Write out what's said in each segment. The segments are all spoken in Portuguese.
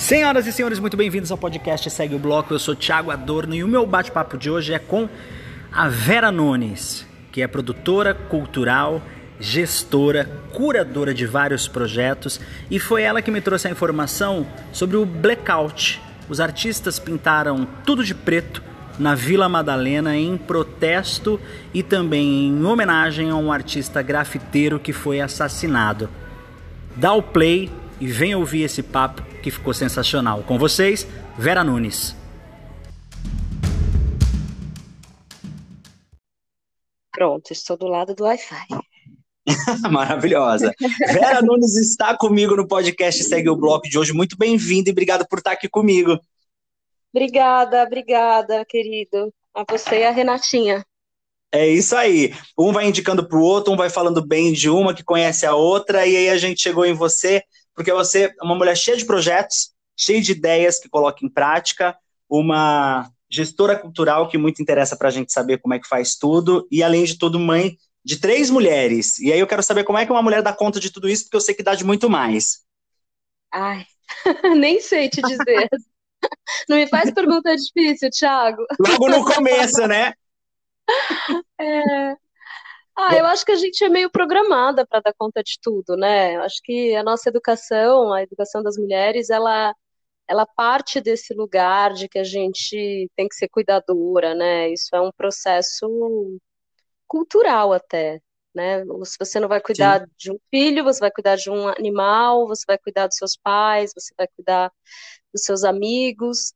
Senhoras e senhores, muito bem-vindos ao podcast Segue o Bloco. Eu sou Thiago Adorno e o meu bate-papo de hoje é com a Vera Nunes, que é produtora cultural, gestora, curadora de vários projetos e foi ela que me trouxe a informação sobre o blackout. Os artistas pintaram tudo de preto na Vila Madalena em protesto e também em homenagem a um artista grafiteiro que foi assassinado. Dá o play e venha ouvir esse papo que ficou sensacional. Com vocês, Vera Nunes. Pronto, estou do lado do Wi-Fi. Maravilhosa. Vera Nunes está comigo no podcast Segue o Bloco de hoje. Muito bem-vinda e obrigado por estar aqui comigo. Obrigada, obrigada, querido. A você e a Renatinha. É isso aí. Um vai indicando para o outro, um vai falando bem de uma que conhece a outra, e aí a gente chegou em você porque você é uma mulher cheia de projetos, cheia de ideias que coloca em prática, uma gestora cultural que muito interessa para a gente saber como é que faz tudo, e além de tudo, mãe de três mulheres. E aí eu quero saber como é que uma mulher dá conta de tudo isso, porque eu sei que dá de muito mais. Ai, nem sei te dizer. Não me faz pergunta difícil, Thiago. Logo no começo, né? É, ah, eu acho que a gente é meio programada para dar conta de tudo, né? Eu acho que a nossa educação, a educação das mulheres, ela, ela parte desse lugar de que a gente tem que ser cuidadora, né? Isso é um processo cultural até, né? Se você não vai cuidar Sim. de um filho, você vai cuidar de um animal, você vai cuidar dos seus pais, você vai cuidar dos seus amigos.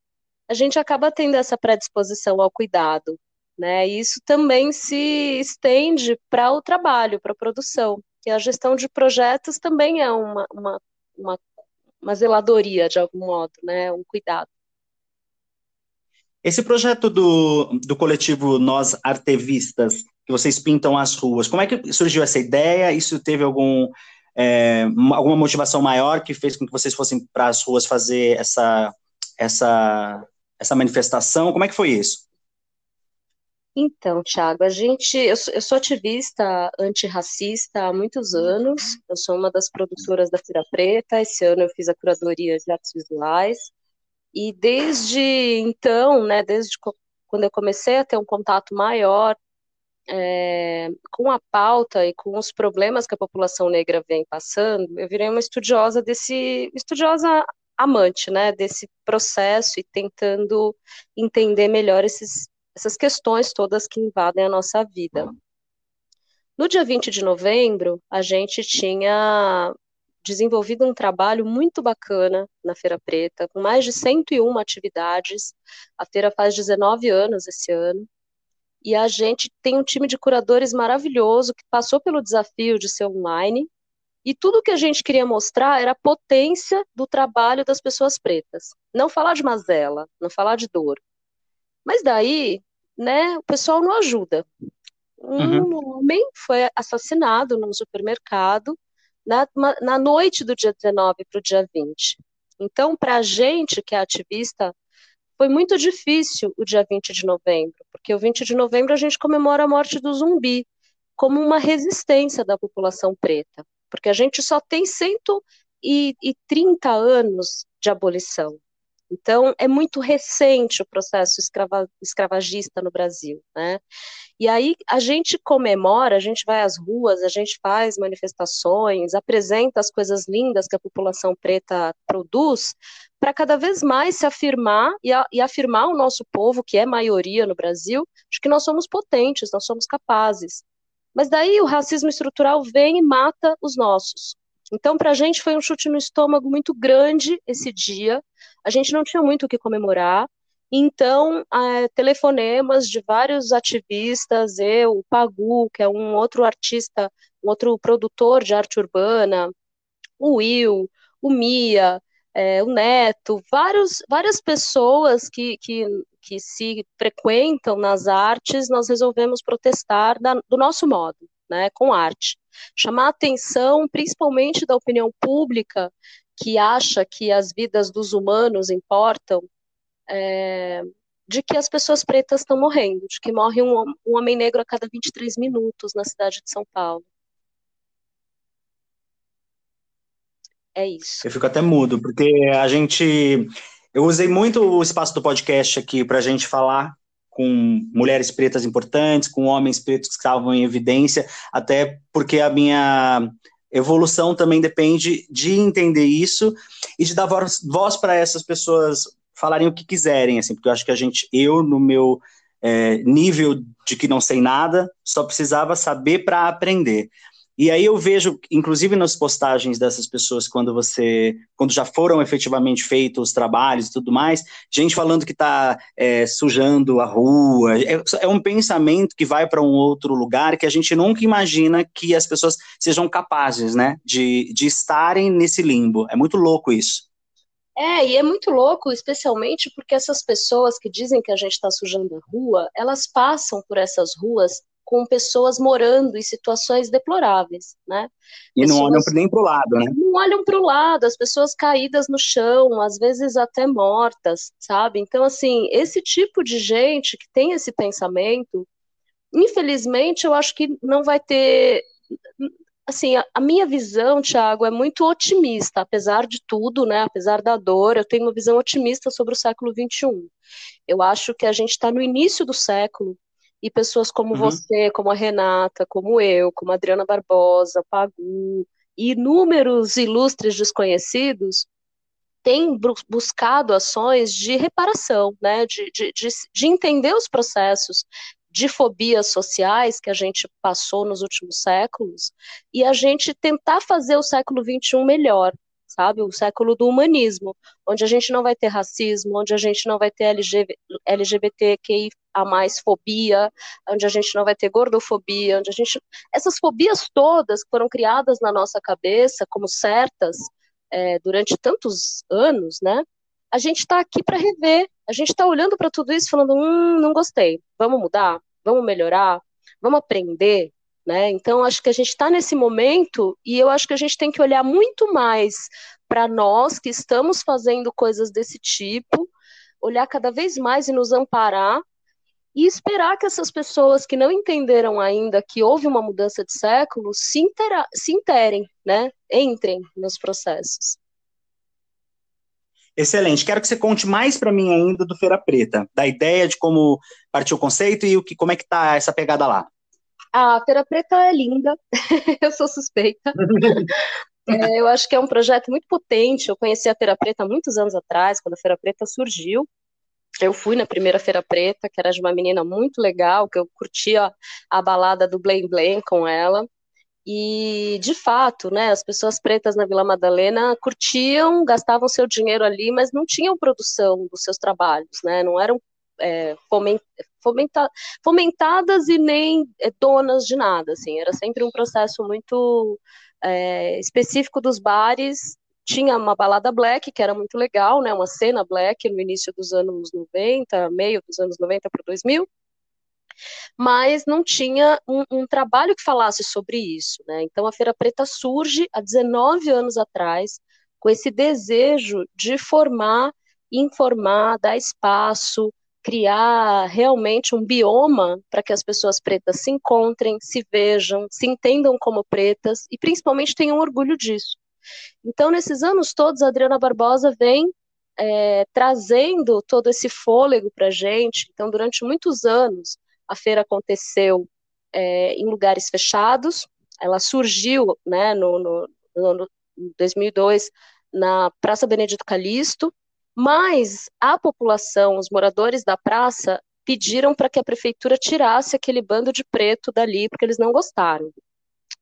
A gente acaba tendo essa predisposição ao cuidado, né? E isso também se estende para o trabalho, para a produção, que a gestão de projetos também é uma, uma, uma, uma zeladoria, de algum modo, né? um cuidado. Esse projeto do, do coletivo Nós Artevistas, que vocês pintam as ruas, como é que surgiu essa ideia? Isso teve algum, é, alguma motivação maior que fez com que vocês fossem para as ruas fazer essa, essa, essa manifestação? Como é que foi isso? Então, Thiago, a gente, eu, eu sou ativista antirracista há muitos anos. Eu sou uma das produtoras da Feira Preta. Esse ano eu fiz a curadoria de artes visuais. E desde então, né, desde quando eu comecei a ter um contato maior é, com a pauta e com os problemas que a população negra vem passando, eu virei uma estudiosa desse, estudiosa amante, né, desse processo e tentando entender melhor esses essas questões todas que invadem a nossa vida. No dia 20 de novembro, a gente tinha desenvolvido um trabalho muito bacana na Feira Preta, com mais de 101 atividades. A feira faz 19 anos esse ano. E a gente tem um time de curadores maravilhoso que passou pelo desafio de ser online. E tudo que a gente queria mostrar era a potência do trabalho das pessoas pretas. Não falar de mazela, não falar de dor, mas daí, né, o pessoal não ajuda. Um uhum. homem foi assassinado num supermercado na, na noite do dia 19 para o dia 20. Então, para a gente que é ativista, foi muito difícil o dia 20 de novembro, porque o 20 de novembro a gente comemora a morte do zumbi como uma resistência da população preta, porque a gente só tem 130 anos de abolição. Então, é muito recente o processo escrava, escravagista no Brasil, né? E aí a gente comemora, a gente vai às ruas, a gente faz manifestações, apresenta as coisas lindas que a população preta produz, para cada vez mais se afirmar e, a, e afirmar o nosso povo, que é maioria no Brasil, de que nós somos potentes, nós somos capazes. Mas daí o racismo estrutural vem e mata os nossos. Então, para a gente foi um chute no estômago muito grande esse dia. A gente não tinha muito o que comemorar. Então, é, telefonemas de vários ativistas, eu, o Pagu, que é um outro artista, um outro produtor de arte urbana, o Will, o Mia, é, o Neto, vários, várias pessoas que, que, que se frequentam nas artes, nós resolvemos protestar da, do nosso modo, né, com arte chamar a atenção, principalmente da opinião pública, que acha que as vidas dos humanos importam, é, de que as pessoas pretas estão morrendo, de que morre um, um homem negro a cada 23 minutos na cidade de São Paulo. É isso. Eu fico até mudo, porque a gente. Eu usei muito o espaço do podcast aqui para a gente falar com mulheres pretas importantes, com homens pretos que estavam em evidência, até porque a minha evolução também depende de entender isso e de dar voz, voz para essas pessoas falarem o que quiserem, assim, porque eu acho que a gente, eu, no meu é, nível de que não sei nada, só precisava saber para aprender. E aí eu vejo, inclusive nas postagens dessas pessoas, quando você, quando já foram efetivamente feitos os trabalhos e tudo mais, gente falando que está é, sujando a rua. É, é, um pensamento que vai para um outro lugar que a gente nunca imagina que as pessoas sejam capazes, né, de, de estarem nesse limbo. É muito louco isso. É, e é muito louco, especialmente porque essas pessoas que dizem que a gente está sujando a rua, elas passam por essas ruas com pessoas morando em situações deploráveis, né? E pessoas, não olham nem para o lado, né? Não olham para o lado, as pessoas caídas no chão, às vezes até mortas, sabe? Então, assim, esse tipo de gente que tem esse pensamento, infelizmente, eu acho que não vai ter. Assim, a, a minha visão, Tiago, é muito otimista, apesar de tudo, né? Apesar da dor, eu tenho uma visão otimista sobre o século XXI. Eu acho que a gente está no início do século e pessoas como uhum. você, como a Renata, como eu, como a Adriana Barbosa, Pagu, e inúmeros ilustres desconhecidos têm buscado ações de reparação, né, de, de, de, de entender os processos de fobias sociais que a gente passou nos últimos séculos e a gente tentar fazer o século XXI melhor, sabe? O século do humanismo, onde a gente não vai ter racismo, onde a gente não vai ter LGBT, LGBTQI a mais fobia, onde a gente não vai ter gordofobia, onde a gente. Essas fobias todas que foram criadas na nossa cabeça como certas é, durante tantos anos, né? A gente está aqui para rever, a gente está olhando para tudo isso falando, hum, não gostei, vamos mudar, vamos melhorar, vamos aprender, né? Então, acho que a gente está nesse momento e eu acho que a gente tem que olhar muito mais para nós que estamos fazendo coisas desse tipo, olhar cada vez mais e nos amparar e esperar que essas pessoas que não entenderam ainda que houve uma mudança de século se, intera se interem, né? Entrem nos processos. Excelente. Quero que você conte mais para mim ainda do Feira Preta, da ideia de como partiu o conceito e o que, como é que tá essa pegada lá. A Feira Preta é linda, eu sou suspeita. é, eu acho que é um projeto muito potente. Eu conheci a Feira Preta há muitos anos atrás, quando a Feira Preta surgiu. Eu fui na primeira Feira Preta, que era de uma menina muito legal, que eu curtia a balada do Blame Blame com ela. E, de fato, né, as pessoas pretas na Vila Madalena curtiam, gastavam seu dinheiro ali, mas não tinham produção dos seus trabalhos, né, não eram é, fomenta, fomentadas e nem é, donas de nada, assim, era sempre um processo muito é, específico dos bares. Tinha uma balada black, que era muito legal, né, uma cena black no início dos anos 90, meio dos anos 90 para 2000, mas não tinha um, um, trabalho que falasse sobre isso, né, então a Feira Preta surge há 19 anos atrás, com esse desejo de formar, informar, dar espaço, criar realmente um bioma para que as pessoas pretas se encontrem, se vejam, se entendam como pretas e principalmente tenham orgulho disso. Então, nesses anos todos, a Adriana Barbosa vem é, trazendo todo esse fôlego para a gente. Então, durante muitos anos, a feira aconteceu é, em lugares fechados. Ela surgiu né, no, no, no 2002 na Praça Benedito Calixto, mas a população, os moradores da praça, pediram para que a prefeitura tirasse aquele bando de preto dali, porque eles não gostaram.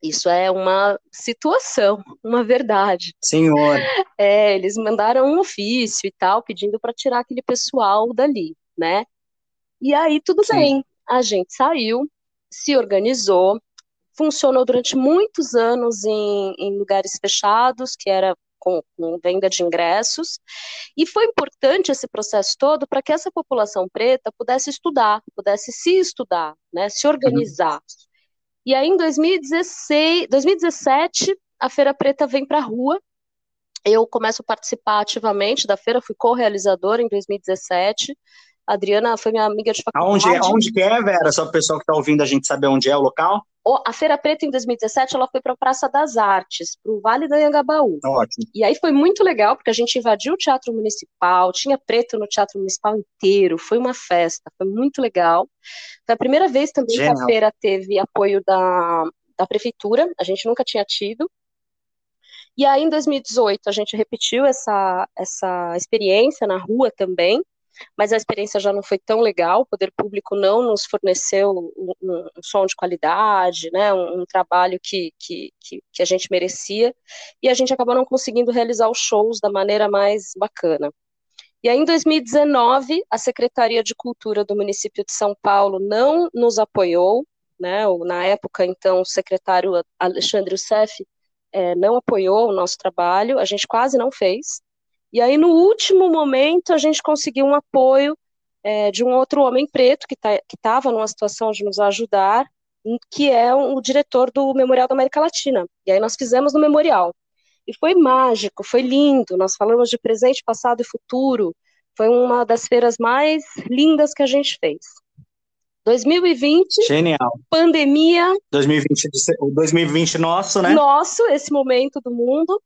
Isso é uma situação, uma verdade. Senhor. É, eles mandaram um ofício e tal, pedindo para tirar aquele pessoal dali, né? E aí tudo Sim. bem, a gente saiu, se organizou, funcionou durante muitos anos em, em lugares fechados, que era com, com, venda de ingressos, e foi importante esse processo todo para que essa população preta pudesse estudar, pudesse se estudar, né, se organizar. Uhum. E aí, em 2016, 2017, a Feira Preta vem para a rua. Eu começo a participar ativamente da feira, fui co-realizadora em 2017. A Adriana foi minha amiga de faculdade. Aonde, é, aonde que é, Vera? Só para o pessoal que está ouvindo a gente saber onde é o local. A Feira Preta em 2017 ela foi para a Praça das Artes, para o Vale do Anhangabaú. Ótimo. E aí foi muito legal, porque a gente invadiu o Teatro Municipal, tinha preto no Teatro Municipal inteiro, foi uma festa, foi muito legal. Foi a primeira vez também Genial. que a feira teve apoio da, da prefeitura, a gente nunca tinha tido. E aí, em 2018, a gente repetiu essa, essa experiência na rua também, mas a experiência já não foi tão legal, o poder público não nos forneceu um, um, som de qualidade, né, um, um trabalho que, que, que, que, a gente merecia, e a gente acabou não conseguindo realizar os shows da maneira mais bacana. E aí, em 2019, a Secretaria de Cultura do município de São Paulo não nos apoiou, né, na época, então, o secretário Alexandre Youssef é, não apoiou o nosso trabalho, a gente quase não fez, e aí, no último momento, a gente conseguiu um apoio é, de um outro homem preto que tá, estava numa situação de nos ajudar, que é o diretor do Memorial da América Latina. E aí nós fizemos no memorial. E foi mágico, foi lindo. Nós falamos de presente, passado e futuro. Foi uma das feiras mais lindas que a gente fez. 2020. Genial. Pandemia. 2020, 2020 nosso, né? Nosso, esse momento do mundo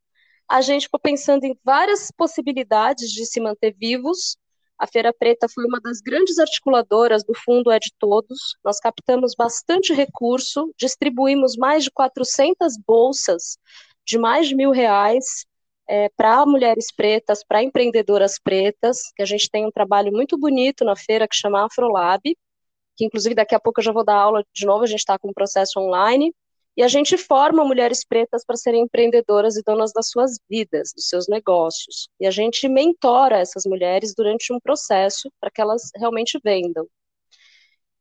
a gente ficou pensando em várias possibilidades de se manter vivos. A Feira Preta foi uma das grandes articuladoras do Fundo É de Todos. Nós captamos bastante recurso, distribuímos mais de 400 bolsas de mais de mil reais é, para mulheres pretas, para empreendedoras pretas, que a gente tem um trabalho muito bonito na feira que chama Afrolab, que inclusive daqui a pouco eu já vou dar aula de novo, a gente está com um processo online, e a gente forma mulheres pretas para serem empreendedoras e donas das suas vidas, dos seus negócios. E a gente mentora essas mulheres durante um processo para que elas realmente vendam.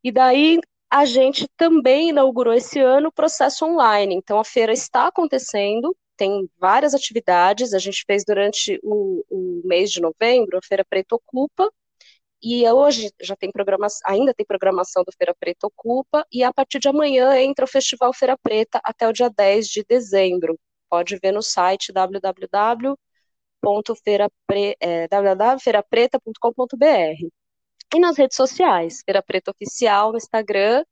E daí a gente também inaugurou esse ano o processo online. Então a feira está acontecendo, tem várias atividades. A gente fez durante o, o mês de novembro, a Feira Preta Ocupa, e hoje já tem programação, ainda tem programação do Feira Preta Ocupa, e a partir de amanhã entra o Festival Feira Preta até o dia 10 de dezembro. Pode ver no site www.feirapreta.com.br. É, e nas redes sociais, Feira Preta Oficial no Instagram,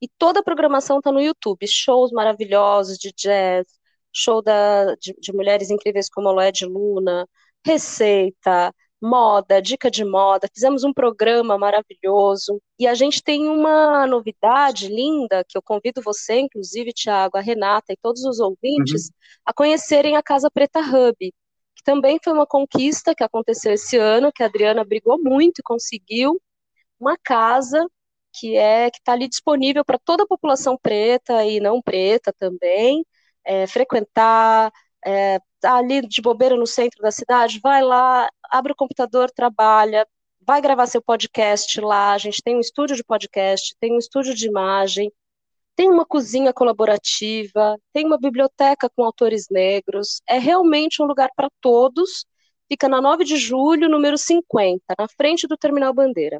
e toda a programação está no YouTube. Shows maravilhosos de jazz, show da, de, de mulheres incríveis como de Luna, receita, moda, dica de moda, fizemos um programa maravilhoso e a gente tem uma novidade linda que eu convido você, inclusive, Tiago, a Renata e todos os ouvintes, uhum. a conhecerem a Casa Preta Hub, que também foi uma conquista que aconteceu esse ano, que a Adriana brigou muito e conseguiu uma casa que é que está ali disponível para toda a população preta e não preta também, é, frequentar, é, tá ali de bobeira no centro da cidade, vai lá, abre o computador, trabalha, vai gravar seu podcast lá. A gente tem um estúdio de podcast, tem um estúdio de imagem, tem uma cozinha colaborativa, tem uma biblioteca com autores negros. É realmente um lugar para todos. Fica na 9 de julho, número 50, na frente do Terminal Bandeira.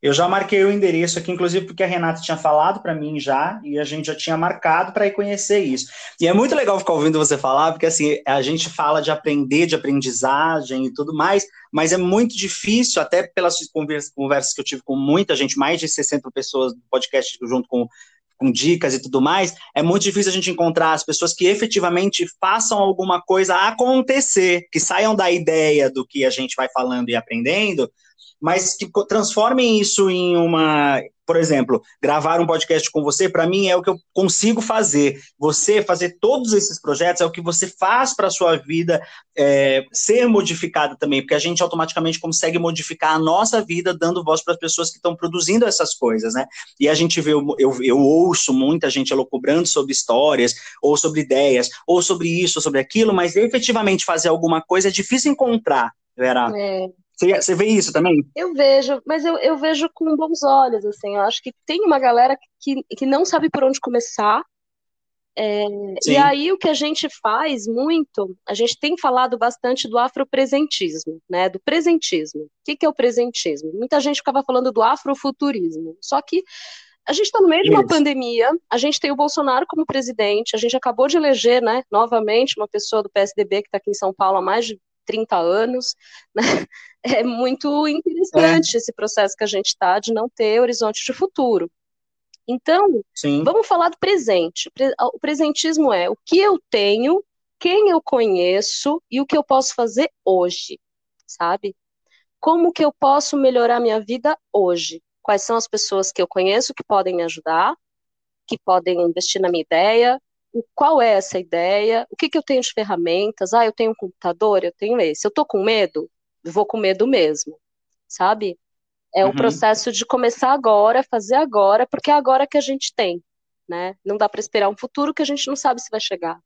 Eu já marquei o endereço aqui, inclusive porque a Renata tinha falado para mim já, e a gente já tinha marcado para ir conhecer isso. E é muito legal ficar ouvindo você falar, porque assim, a gente fala de aprender, de aprendizagem e tudo mais, mas é muito difícil, até pelas conversas que eu tive com muita gente, mais de 60 pessoas do podcast junto com com dicas e tudo mais, é muito difícil a gente encontrar as pessoas que efetivamente façam alguma coisa acontecer, que saiam da ideia do que a gente vai falando e aprendendo, mas que transformem isso em uma, por exemplo, gravar um podcast com você, para mim é o que eu consigo fazer. Você fazer todos esses projetos é o que você faz para a sua vida é, ser modificada também, porque a gente automaticamente consegue modificar a nossa vida dando voz para as pessoas que estão produzindo essas coisas, né? E a gente vê, eu, eu, eu ouço muita gente elocubrando sobre histórias, ou sobre ideias, ou sobre isso, ou sobre aquilo, mas efetivamente fazer alguma coisa é difícil encontrar, Vera. É. Você, você vê isso também? Eu vejo, mas eu, eu vejo com bons olhos, assim. Eu acho que tem uma galera que, que não sabe por onde começar. É, e aí o que a gente faz muito, a gente tem falado bastante do afropresentismo, né? Do presentismo. O que, que é o presentismo? Muita gente ficava falando do afrofuturismo. Só que a gente está no meio de uma pandemia, a gente tem o Bolsonaro como presidente, a gente acabou de eleger, né, novamente, uma pessoa do PSDB que está aqui em São Paulo há mais de 30 anos, né? É muito interessante é. esse processo que a gente está de não ter horizonte de futuro. Então, Sim. vamos falar do presente. O presentismo é o que eu tenho, quem eu conheço e o que eu posso fazer hoje, sabe? Como que eu posso melhorar minha vida hoje? Quais são as pessoas que eu conheço que podem me ajudar, que podem investir na minha ideia, qual é essa ideia, o que, que eu tenho de ferramentas, ah, eu tenho um computador, eu tenho esse, eu tô com medo, vou com medo mesmo, sabe? É uhum. um processo de começar agora, fazer agora, porque é agora que a gente tem, né? Não dá para esperar um futuro que a gente não sabe se vai chegar.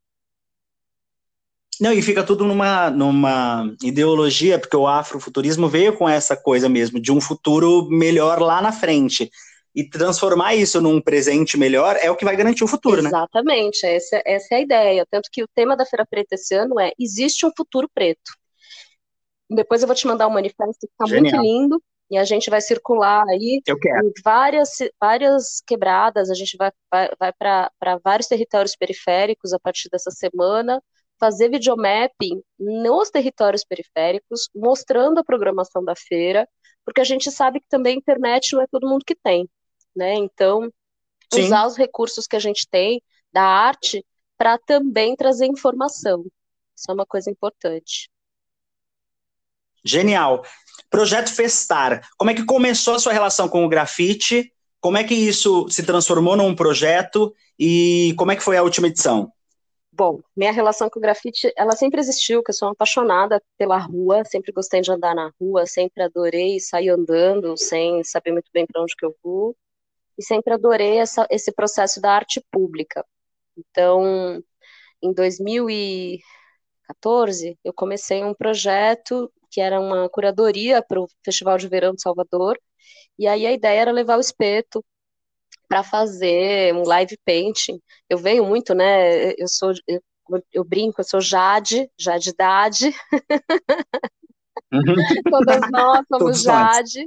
Não, e fica tudo numa, numa ideologia, porque o afrofuturismo veio com essa coisa mesmo, de um futuro melhor lá na frente e transformar isso num presente melhor é o que vai garantir o futuro, Exatamente, né? Exatamente, essa, essa é a ideia. Tanto que o tema da Feira Preta esse ano é Existe um Futuro Preto. Depois eu vou te mandar um manifesto que está muito lindo, e a gente vai circular aí em várias, várias quebradas, a gente vai, vai, vai para vários territórios periféricos a partir dessa semana, fazer videomapping nos territórios periféricos, mostrando a programação da feira, porque a gente sabe que também a internet não é todo mundo que tem né? Então, Sim. usar os recursos que a gente tem da arte para também trazer informação. Isso é uma coisa importante. Genial. Projeto Festar. Como é que começou a sua relação com o grafite? Como é que isso se transformou num projeto e como é que foi a última edição? Bom, minha relação com o grafite, ela sempre existiu, que eu sou apaixonada pela rua, sempre gostei de andar na rua, sempre adorei sair andando sem saber muito bem para onde que eu vou e sempre adorei essa, esse processo da arte pública. Então, em 2014, eu comecei um projeto que era uma curadoria para o Festival de Verão de Salvador, e aí a ideia era levar o espeto para fazer um live painting. Eu venho muito, né? Eu sou, eu, eu brinco, eu sou Jade, Jade Dade. Todas nós somos Jade.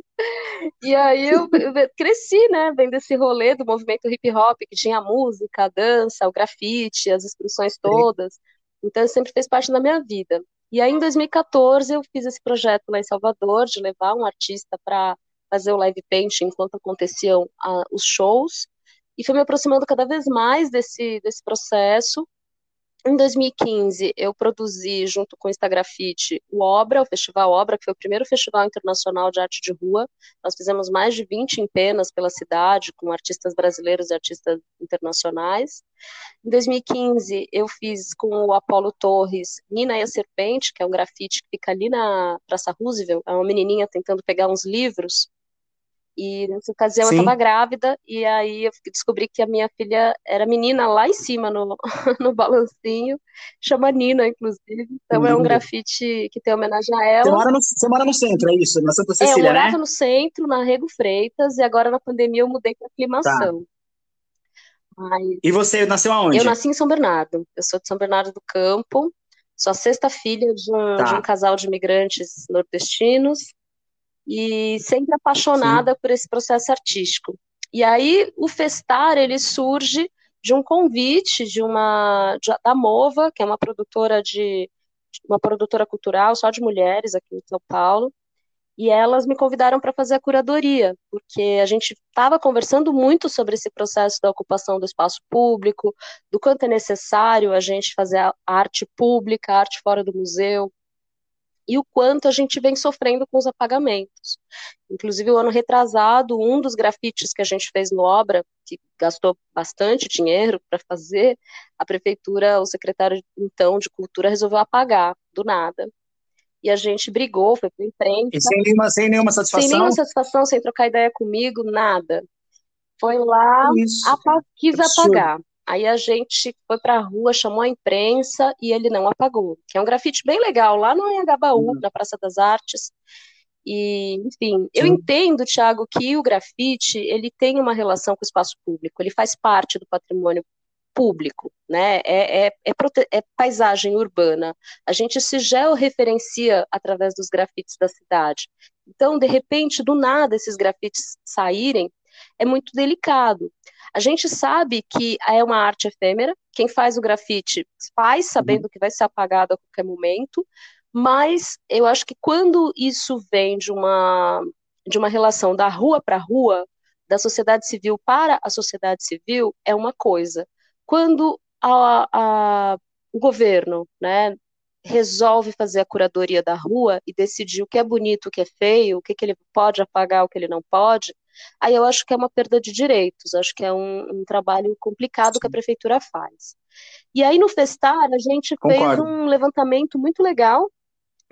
E aí eu, eu, cresci, né, vendo esse rolê do movimento hip hop, que tinha a música, a dança, o grafite, as expressões todas. Então sempre fez parte da minha vida. E aí em 2014 eu fiz esse projeto lá em Salvador, de levar um artista para fazer o live painting enquanto aconteciam a, os shows. E foi me aproximando cada vez mais desse, desse processo. Em 2015, eu produzi, junto com o Instagrafite, o Obra, o Festival Obra, que foi o primeiro festival internacional de arte de rua. Nós fizemos mais de 20 empenas pela cidade, com artistas brasileiros e artistas internacionais. Em 2015, eu fiz com o Apolo Torres Nina e a Serpente, que é um grafite que fica ali na Praça Roosevelt, é uma menininha tentando pegar uns livros e nessa ocasião Sim. eu estava grávida, e aí eu descobri que a minha filha era menina lá em cima no, no balancinho, chama Nina, inclusive. Então é um grafite que tem homenagem a ela. Você mora no, você mora no centro, é isso? Na Santa Cecília, é, eu morava né? no centro, na Rego Freitas, e agora na pandemia eu mudei para aclimação. Tá. Mas... E você nasceu aonde? Eu nasci em São Bernardo. Eu sou de São Bernardo do Campo. Sou a sexta filha de um, tá. de um casal de imigrantes nordestinos e sempre apaixonada Sim. por esse processo artístico. E aí o Festar ele surge de um convite de uma de, da Mova, que é uma produtora de uma produtora cultural só de mulheres aqui em São Paulo, e elas me convidaram para fazer a curadoria, porque a gente estava conversando muito sobre esse processo da ocupação do espaço público, do quanto é necessário a gente fazer a arte pública, a arte fora do museu, e o quanto a gente vem sofrendo com os apagamentos. Inclusive, o ano retrasado, um dos grafites que a gente fez no Obra, que gastou bastante dinheiro para fazer, a prefeitura, o secretário então de Cultura resolveu apagar, do nada. E a gente brigou, foi para imprensa. E sem nenhuma, sem nenhuma satisfação? Sem nenhuma satisfação, sem trocar ideia comigo, nada. Foi lá, Isso, apa quis absurdo. apagar. Aí a gente foi para a rua, chamou a imprensa e ele não apagou. Que é um grafite bem legal, lá no Anhangabaú, uhum. na Praça das Artes. E, enfim, Sim. eu entendo, Thiago, que o grafite ele tem uma relação com o espaço público, ele faz parte do patrimônio público, né? É, é, é, é paisagem urbana. A gente se georreferencia através dos grafites da cidade. Então, de repente, do nada, esses grafites saírem é muito delicado. A gente sabe que é uma arte efêmera, quem faz o grafite faz sabendo uhum. que vai ser apagado a qualquer momento, mas eu acho que quando isso vem de uma, de uma relação da rua para rua, da sociedade civil para a sociedade civil é uma coisa. Quando a, a, o governo né, resolve fazer a curadoria da rua e decidir o que é bonito, o que é feio, o que, que ele pode apagar, o que ele não pode, aí eu acho que é uma perda de direitos, acho que é um, um trabalho complicado que a prefeitura faz. E aí no Festar a gente Concordo. fez um levantamento muito legal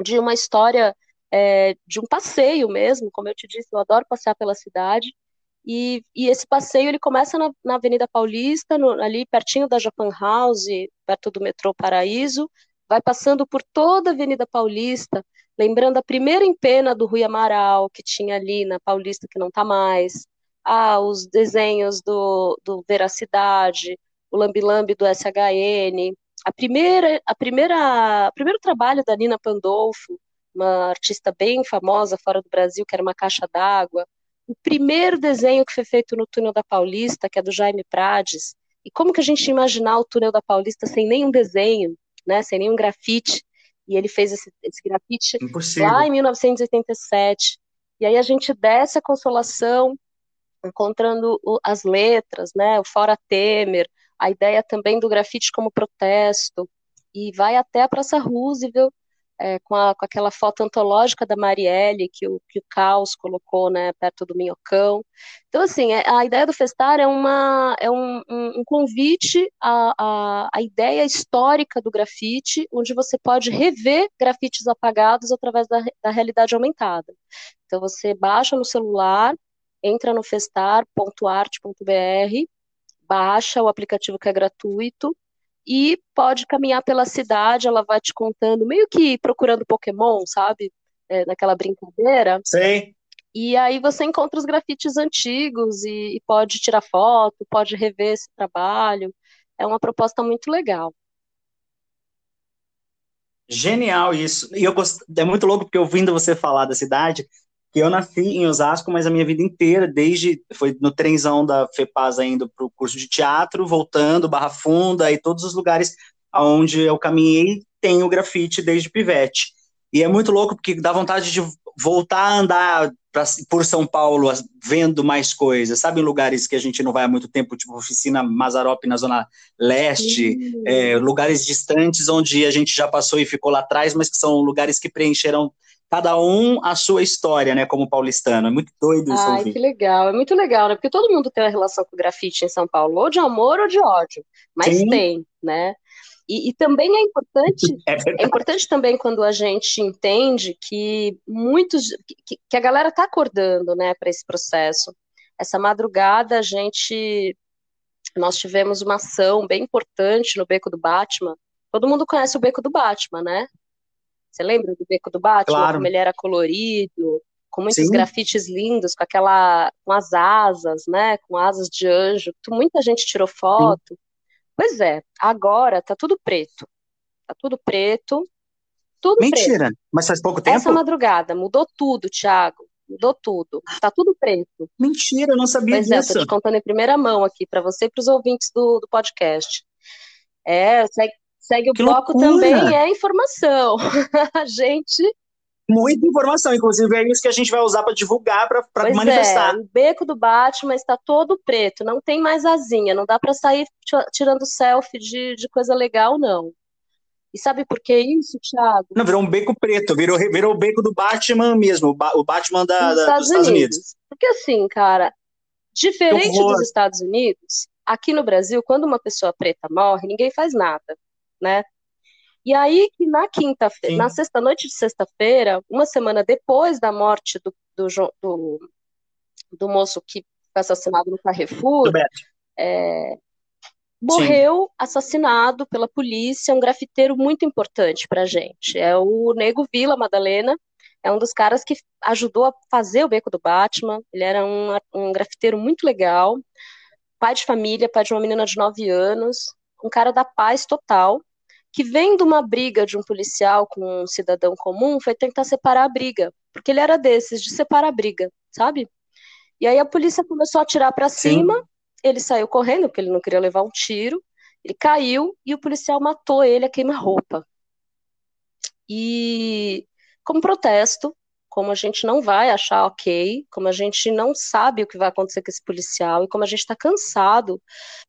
de uma história é, de um passeio mesmo, como eu te disse, eu adoro passear pela cidade, e, e esse passeio ele começa na, na Avenida Paulista, no, ali pertinho da Japan House, perto do metrô Paraíso, vai passando por toda a Avenida Paulista, lembrando a primeira empena do Rui Amaral, que tinha ali na Paulista, que não está mais, ah, os desenhos do, do Veracidade, o Lambi-Lambi do SHN, a primeira, a primeira, o primeiro trabalho da Nina Pandolfo, uma artista bem famosa fora do Brasil, que era uma caixa d'água, o primeiro desenho que foi feito no túnel da Paulista, que é do Jaime Prades, e como que a gente imaginar o túnel da Paulista sem nenhum desenho, né, sem nenhum grafite, e ele fez esse, esse grafite Impossível. lá em 1987, e aí a gente desce a Consolação, encontrando as letras, né, o Fora Temer, a ideia também do grafite como protesto, e vai até a Praça Roosevelt, é, com, a, com, aquela foto antológica da Marielle, que o, que o Caos colocou né, perto do Minhocão. Então, assim, é, a ideia do Festar é, uma, é um, um, um convite à, à, à, ideia histórica do grafite, onde você pode rever grafites apagados através da, da realidade aumentada. Então, você baixa no celular, entra no festar.arte.br, baixa o aplicativo que é gratuito, e pode caminhar pela cidade, ela vai te contando, meio que procurando Pokémon, sabe? É, naquela brincadeira. Sim. E aí você encontra os grafites antigos e, e, pode tirar foto, pode rever esse trabalho. É uma proposta muito legal. Genial isso. E eu gost... é muito louco porque ouvindo você falar da cidade, que eu nasci em Osasco, mas a minha vida inteira, desde foi no trenzão da FEPAS indo para o curso de teatro, voltando, Barra Funda e todos os lugares aonde eu caminhei, tem o grafite desde pivete. E é muito louco porque dá vontade de voltar a andar pra, por São Paulo vendo mais coisas, sabe, em lugares que a gente não vai há muito tempo, tipo oficina Mazarop na Zona Leste, é, lugares distantes onde a gente já passou e ficou lá atrás, mas que são lugares que preencheram cada um a sua história, né, como paulistano. É muito doido isso. Ai, ouvir. que legal. É muito legal, né? Porque todo mundo tem uma relação com o grafite em São Paulo, ou de amor ou de ódio, mas Sim. tem, né? E, e, também é importante, é, é, importante também quando a gente entende que muitos, que, que a galera está acordando, né, para esse processo. Essa madrugada a gente, nós tivemos uma ação bem importante no Beco do Batman. Todo mundo conhece o Beco do Batman, né? Você lembra do Beco do Batman? Claro. Como ele era colorido, com muitos Sim. grafites lindos, com aquela, com as asas, né? Com asas de anjo. Muita gente tirou foto. Sim. Pois é, agora tá tudo preto. Tá tudo preto. Tudo Mentira, preto. mas faz pouco tempo? Essa madrugada, mudou tudo, Thiago. Mudou tudo. Tá tudo preto. Mentira, eu não sabia pois disso. Pois é, tô te contando em primeira mão aqui para você e para os ouvintes do, do podcast. É, segue, Segue o que bloco loucura. também é informação. a gente. Muita informação, inclusive é isso que a gente vai usar para divulgar, para manifestar. É, o beco do Batman está todo preto, não tem mais asinha, não dá para sair tirando selfie de, de coisa legal, não. E sabe por que isso, Thiago? Não, virou um beco preto, virou, virou o beco do Batman mesmo, o Batman da, da, Estados, dos Estados Unidos. Unidos. Porque assim, cara, diferente dos Estados Unidos, aqui no Brasil, quando uma pessoa preta morre, ninguém faz nada né? E aí que na quinta-feira, na sexta noite de sexta-feira, uma semana depois da morte do, do, do, do moço que foi assassinado no Carrefour, é, morreu Sim. assassinado pela polícia um grafiteiro muito importante para a gente. É o Nego Vila Madalena, é um dos caras que ajudou a fazer o Beco do Batman. Ele era um, um grafiteiro muito legal, pai de família, pai de uma menina de 9 anos, um cara da paz total que vendo uma briga de um policial com um cidadão comum, foi tentar separar a briga, porque ele era desses, de separar a briga, sabe? E aí a polícia começou a atirar para cima, ele saiu correndo, porque ele não queria levar um tiro, ele caiu e o policial matou ele a queima-roupa. E como protesto como a gente não vai achar ok, como a gente não sabe o que vai acontecer com esse policial e como a gente está cansado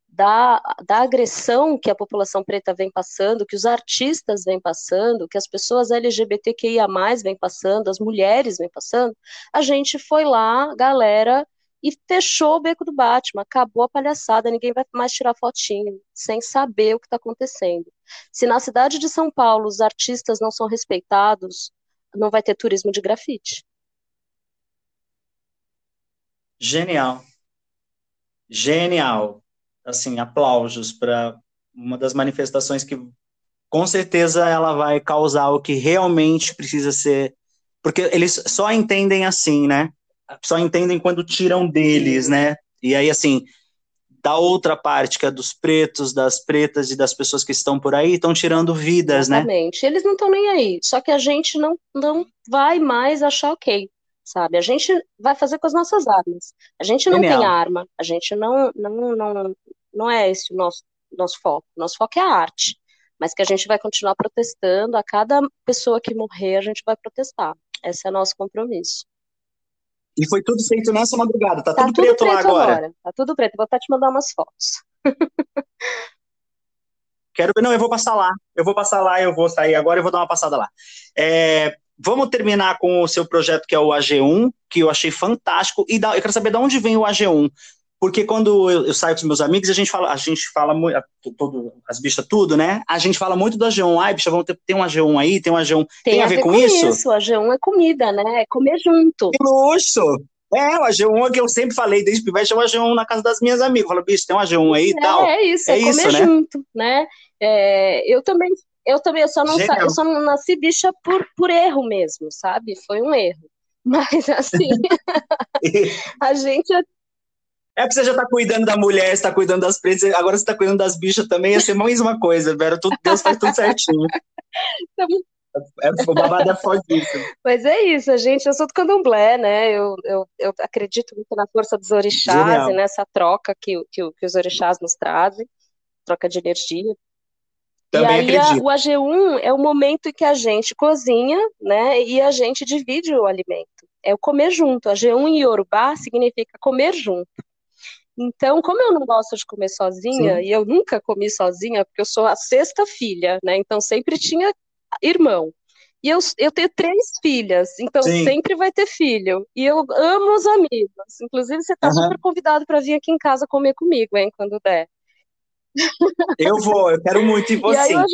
da, da agressão que a população preta vem passando, que os artistas vêm passando, que as pessoas LGBTQIA vêm passando, as mulheres vêm passando, a gente foi lá, galera, e fechou o beco do Batman, acabou a palhaçada, ninguém vai mais tirar fotinho, sem saber o que está acontecendo. Se na cidade de São Paulo os artistas não são respeitados, não vai ter turismo de grafite. Genial. Genial assim, aplausos para uma das manifestações que com certeza ela vai causar o que realmente precisa ser, porque eles só entendem assim, né? Só entendem quando tiram deles, né? E aí assim, da outra parte, que é dos pretos, das pretas e das pessoas que estão por aí, estão tirando vidas, Exatamente. né? Exatamente. Eles não estão nem aí. Só que a gente não, não vai mais achar ok sabe? A gente vai fazer com as nossas armas. A gente não Genial. tem arma, a gente não, não, não, não é esse o nosso, nosso foco. Nosso foco é a arte. Mas que a gente vai continuar protestando, a cada pessoa que morrer, a gente vai protestar. Esse é o nosso compromisso. E foi tudo feito nessa madrugada, tá, tá tudo, preto, preto lá agora. agora. Tá tudo preto, vou até te mandar umas fotos. Quero ver, não, eu vou passar lá. Eu vou passar lá, eu vou sair agora e vou dar uma passada lá. É, Vamos terminar com o seu projeto que é o AG1, que eu achei fantástico. E da, eu quero saber de onde vem o AG1. Porque quando eu, eu saio com os meus amigos, a gente fala, a gente fala muito, todo, as bichas tudo, né? A gente fala muito do AG1. Ai, bicha, vamos ter, tem um AG1 aí, tem um AG1. Tem, tem a, ver, com, com isso? isso? O AG1 é comida, né? É comer junto. Que luxo! É, o AG1 é que eu sempre falei desde pivete, é o AG1 na casa das minhas amigas. Fala, bicho, tem um AG1 aí e é, tal. É isso, é, é comer isso, né? junto, né? É, eu também eu também, eu só não, eu só não nasci bicha por, por erro mesmo, sabe? Foi um erro. Mas assim, a gente. É, é porque você já tá cuidando da mulher, você tá cuidando das pretas, agora você tá cuidando das bichas também, ia ser mais uma coisa, Vera. Tudo, Deus faz tudo certinho. É, o babado é fortíssimo. Mas é isso, a gente, eu sou do candomblé, né? Eu, eu, eu acredito muito na força dos orixás Genial. e nessa troca que, que, que os orixás nos trazem troca de energia. Também e aí a, o AG1 é o momento em que a gente cozinha, né, e a gente divide o alimento. É o comer junto. AG1 em Yorubá significa comer junto. Então, como eu não gosto de comer sozinha, Sim. e eu nunca comi sozinha, porque eu sou a sexta filha, né, então sempre tinha irmão. E eu, eu tenho três filhas, então Sim. sempre vai ter filho. E eu amo os amigos. Inclusive, você está uhum. super convidado para vir aqui em casa comer comigo, hein, quando der. Eu vou, eu quero muito ir você.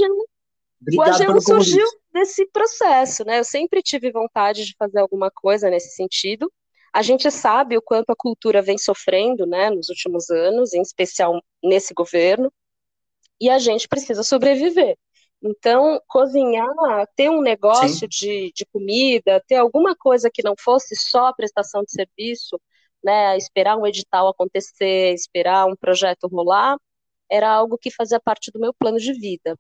E aí, o AGU surgiu desse processo, né? Eu sempre tive vontade de fazer alguma coisa nesse sentido. A gente sabe o quanto a cultura vem sofrendo, né, nos últimos anos, em especial nesse governo, e a gente precisa sobreviver. Então, cozinhar, ter um negócio de, de comida, ter alguma coisa que não fosse só a prestação de serviço, né, esperar um edital acontecer, esperar um projeto rolar, era algo que fazia parte do meu plano de vida.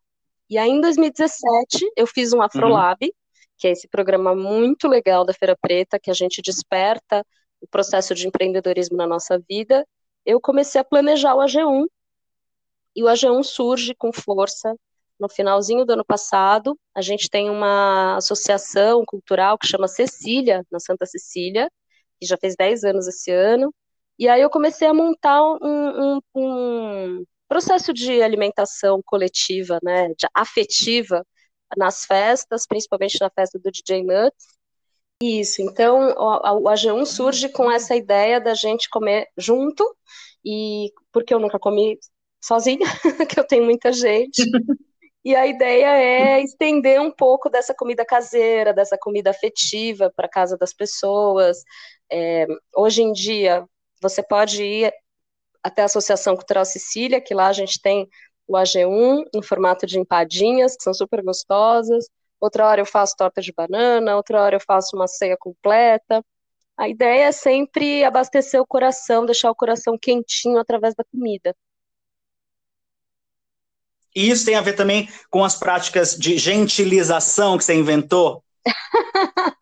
E aí, em 2017, eu fiz um Afrolab, uhum. Que é esse programa muito legal da Feira Preta, que a gente desperta o processo de empreendedorismo na nossa vida. Eu comecei a planejar o AG1, e o AG1 surge com força no finalzinho do ano passado. A gente tem uma associação cultural que chama Cecília, na Santa Cecília, que já fez 10 anos esse ano. E aí eu comecei a montar um, um, um, processo de alimentação coletiva, né, de afetiva nas festas, principalmente na festa do DJ Nuts. Isso, então o, o AG1 surge com essa ideia da gente comer junto, e porque eu nunca comi sozinha, que eu tenho muita gente. E a ideia é estender um pouco dessa comida caseira, dessa comida afetiva para casa das pessoas. É, hoje em dia, você pode ir até a Associação Cultural Sicília, que lá a gente tem o AG1 em formato de empadinhas, que são super gostosas. Outra hora eu faço torta de banana, outra hora eu faço uma ceia completa. A ideia é sempre abastecer o coração, deixar o coração quentinho através da comida. E isso tem a ver também com as práticas de gentilização que você inventou?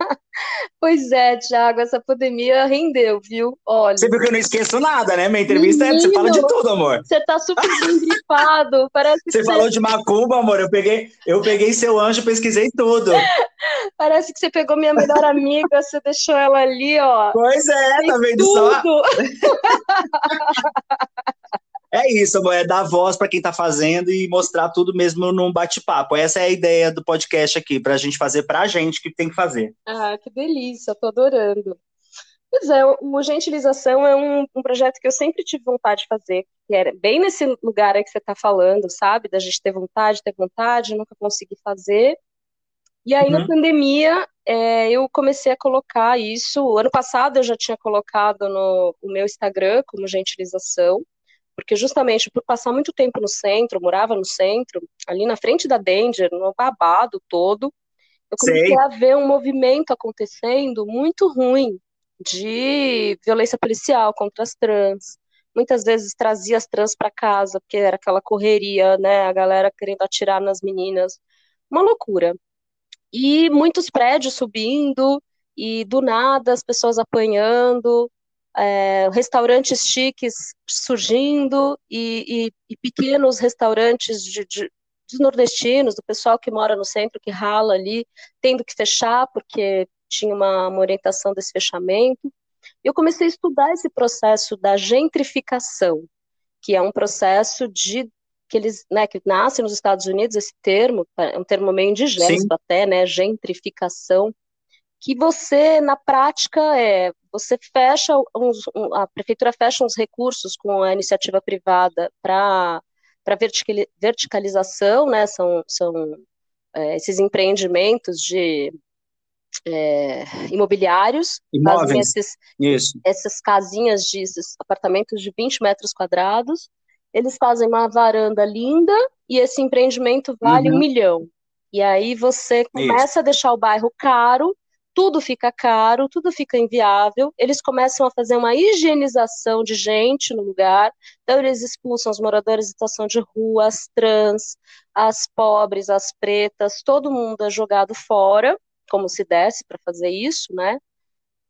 Pois é, Thiago, essa pandemia rendeu, viu? Olha. Você viu que eu não esqueço nada, né? Minha entrevista Menino, é, você fala de tudo, amor. Você tá super bem gripado, parece Você falou de macumba, amor, eu peguei, eu peguei seu anjo, pesquisei tudo. Parece que você pegou minha melhor amiga, você deixou ela ali, ó. Pois é, tá vendo tudo. só? É isso, amor, é dar voz para quem está fazendo e mostrar tudo mesmo num bate-papo. Essa é a ideia do podcast aqui, para a gente fazer para a gente que tem que fazer. Ah, que delícia, tô adorando. Pois é, o Gentilização é um, um, projeto que eu sempre tive vontade de fazer, que era bem nesse lugar aí que você está falando, sabe? Da gente ter vontade, ter vontade, nunca consegui fazer. E aí, uhum. na pandemia, é, eu comecei a colocar isso. Ano passado eu já tinha colocado no, no meu Instagram como Gentilização, porque justamente por passar muito tempo no centro, morava no centro, ali na frente da Danger, no babado todo, eu comecei Sei. a ver um movimento acontecendo muito ruim de violência policial contra as trans. Muitas vezes trazia as trans para casa, porque era aquela correria, né, a galera querendo atirar nas meninas. Uma loucura. E muitos prédios subindo, e do nada as pessoas apanhando, é, restaurantes chiques surgindo e, e, e pequenos restaurantes de, de, dos nordestinos, do pessoal que mora no centro, que rala ali, tendo que fechar porque tinha uma, uma orientação desse fechamento. Eu comecei a estudar esse processo da gentrificação, que é um processo de que eles, né, que nasce nos Estados Unidos esse termo, é um termo meio indigeno até, né, gentrificação, que você, na prática, é, você fecha, uns, a prefeitura fecha uns recursos com a iniciativa privada para verticalização, né, são, são é, esses empreendimentos de é, imobiliários, Imóveis. Esses, Isso. essas casinhas de esses apartamentos de 20 metros quadrados, eles fazem uma varanda linda e esse empreendimento vale uhum. um milhão. E aí você começa Isso. a deixar o bairro caro tudo fica caro, tudo fica inviável, eles começam a fazer uma higienização de gente no lugar, então eles expulsam os moradores de situação de rua, as trans, as pobres, as pretas, todo mundo é jogado fora, como se desse para fazer isso, né?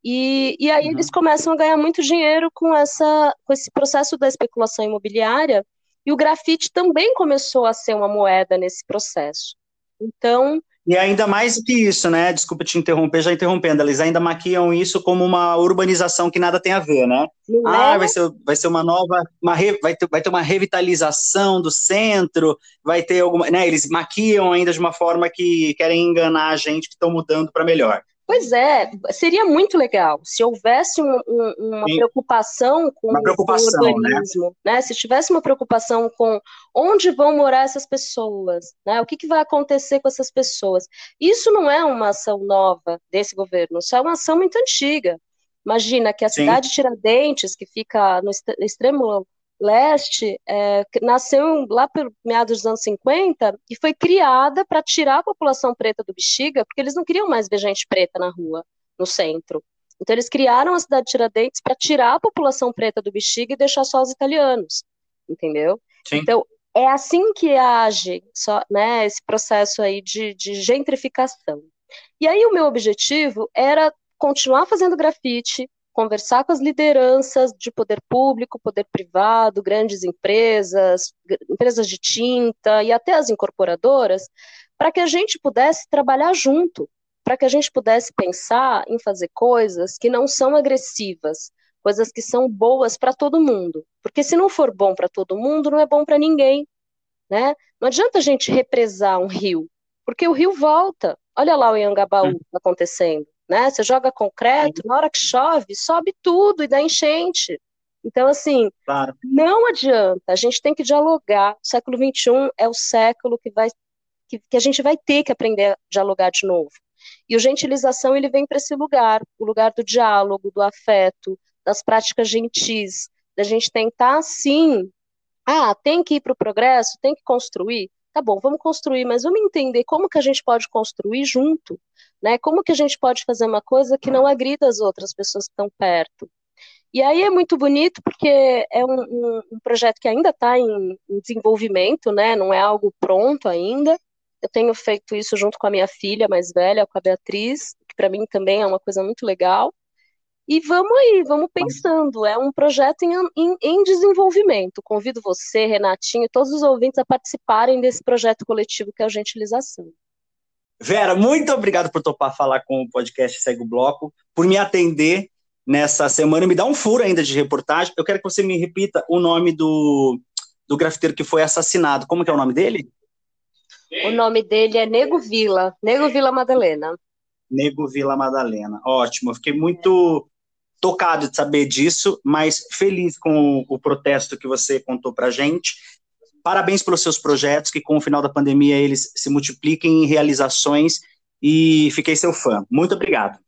E, e aí uhum. eles começam a ganhar muito dinheiro com, essa, com esse processo da especulação imobiliária, e o grafite também começou a ser uma moeda nesse processo. Então, e ainda mais do que isso, né? Desculpa te interromper, já interrompendo. Eles ainda maquiam isso como uma urbanização que nada tem a ver, né? Não ah, é? vai, ser, vai ser uma nova. Uma re, vai, ter, vai ter uma revitalização do centro, vai ter alguma. Né? Eles maquiam ainda de uma forma que querem enganar a gente que estão mudando para melhor. Pois é, seria muito legal se houvesse um, um, uma Sim. preocupação com, uma preocupação, o né? urbanismo, né? né? Se tivesse uma preocupação com onde vão morar essas pessoas, né? O que, que vai acontecer com essas pessoas? Isso não é uma ação nova desse governo, isso é uma ação muito antiga. Imagina que a Sim. cidade de Tiradentes, que fica no extremo leste é, nasceu lá pelo meados dos anos 50 e foi criada para tirar a população preta do Bexiga, porque eles não queriam mais ver gente preta na rua, no centro. Então eles criaram a cidade de Tiradentes para tirar a população preta do Bexiga e deixar só os italianos, entendeu? Sim. Então é assim que age só, né, esse processo aí de, de gentrificação. E aí o meu objetivo era continuar fazendo grafite, conversar com as lideranças de poder público, poder privado, grandes empresas, empresas de tinta e até as incorporadoras, para que a gente pudesse trabalhar junto, para que a gente pudesse pensar em fazer coisas que não são agressivas, coisas que são boas para todo mundo. Porque se não for bom para todo mundo, não é bom para ninguém, né? Não adianta a gente represar um rio, porque o rio volta. Olha lá o Iangabaú hum. acontecendo né? Você joga concreto, na hora que chove, sobe tudo e dá enchente. Então, assim, claro. não adianta, a gente tem que dialogar. O século XXI é o século que, vai, que, que a gente vai ter que aprender a dialogar de novo. E o gentilização ele vem para esse lugar, o lugar do diálogo, do afeto, das práticas gentis, da gente tentar, sim, ah, tem que ir para o progresso, tem que construir. Tá bom, vamos construir, mas vamos entender como que a gente pode construir junto, né? Como que a gente pode fazer uma coisa que não agrida as outras pessoas que estão perto? E aí é muito bonito porque é um, um, um projeto que ainda está em, em, desenvolvimento, né? Não é algo pronto ainda. Eu tenho feito isso junto com a minha filha mais velha, com a Beatriz, que para mim também é uma coisa muito legal. E vamos aí, vamos pensando. É um projeto em, em, em, desenvolvimento. Convido você, Renatinho, todos os ouvintes a participarem desse projeto coletivo que é a Gentilização. Vera, muito obrigado por topar falar com o podcast Segue o Bloco, por me atender nessa semana e me dar um furo ainda de reportagem. Eu quero que você me repita o nome do, do grafiteiro que foi assassinado. Como que é o nome dele? O nome dele é Nego Vila, Nego Vila Madalena. Nego Vila Madalena. Ótimo, eu fiquei muito tocado de saber disso, mas feliz com o protesto que você contou pra gente. Parabéns pelos seus projetos, que com o final da pandemia eles se multipliquem em realizações e fiquei seu fã. Muito obrigado.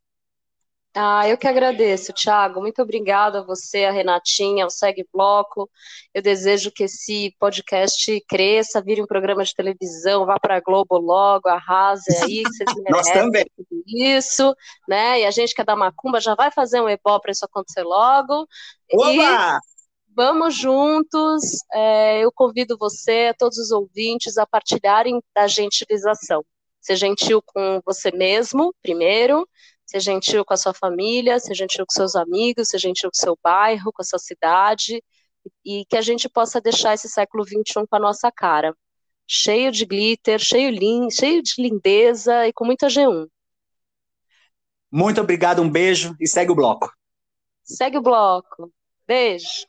Ah, eu que agradeço, Thiago. Muito obrigada a você, a Renatinha, ao Segue Bloco. Eu desejo que esse podcast cresça, vire um programa de televisão, vá para a Globo logo, arrase aí, que vocês Nós também. tudo isso, né? E a gente que é da Macumba já vai fazer um ebó para isso acontecer logo. Oba! E vamos juntos. É, eu convido você, todos os ouvintes, a partilharem da gentilização. Ser gentil com você mesmo, primeiro ser gentil com a sua família, ser gentil com seus amigos, ser gentil com o seu bairro, com a sua cidade, e que a gente possa deixar esse século XXI com a nossa cara, cheio de glitter, cheio, lin, cheio de lindeza e com muita G1. Muito obrigado, um beijo e segue o bloco. Segue o bloco. Beijo.